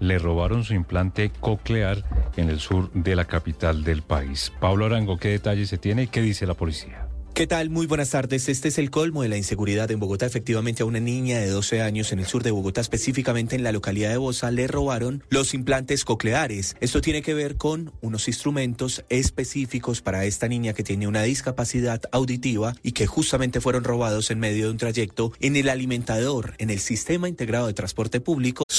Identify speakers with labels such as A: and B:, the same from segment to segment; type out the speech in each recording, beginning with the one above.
A: le robaron su implante coclear en el sur de la capital del país. Pablo Arango, ¿qué detalles se tiene y qué dice la policía?
B: ¿Qué tal? Muy buenas tardes. Este es el colmo de la inseguridad en Bogotá. Efectivamente, a una niña de 12 años en el sur de Bogotá, específicamente en la localidad de Bosa, le robaron los implantes cocleares. Esto tiene que ver con unos instrumentos específicos para esta niña que tiene una discapacidad auditiva y que justamente fueron robados en medio de un trayecto en el alimentador, en el sistema integrado de transporte público.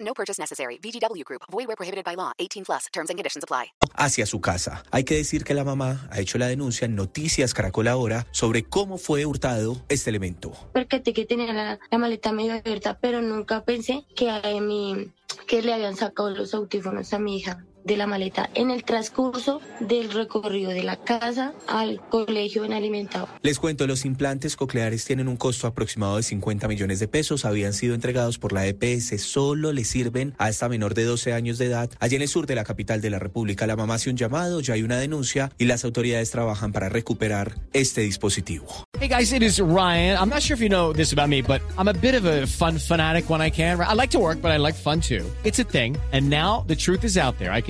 C: No purchase necessary. VGW Group. Void were prohibited by law. 18 plus. Terms and conditions apply.
B: hacia su casa. Hay que decir que la mamá ha hecho la denuncia en Noticias Caracol ahora sobre cómo fue hurtado este elemento.
D: percaté que tenía la, la maleta medio abierta, pero nunca pensé que a mi, que le habían sacado los audífonos a mi hija de la maleta en el transcurso del recorrido de la casa al colegio en alimentado.
B: Les cuento, los implantes cocleares tienen un costo aproximado de 50 millones de pesos. Habían sido entregados por la EPS. Solo le sirven a esta menor de 12 años de edad. Allí en el sur de la capital de la República, la mamá hace un llamado, ya hay una denuncia y las autoridades trabajan para recuperar este dispositivo.
E: Hey guys, it is Ryan. I'm not sure if you know this about me, but I'm a bit of a fun fanatic when I can. I like to work, but I like fun too. It's a thing. And now the truth is out there. I can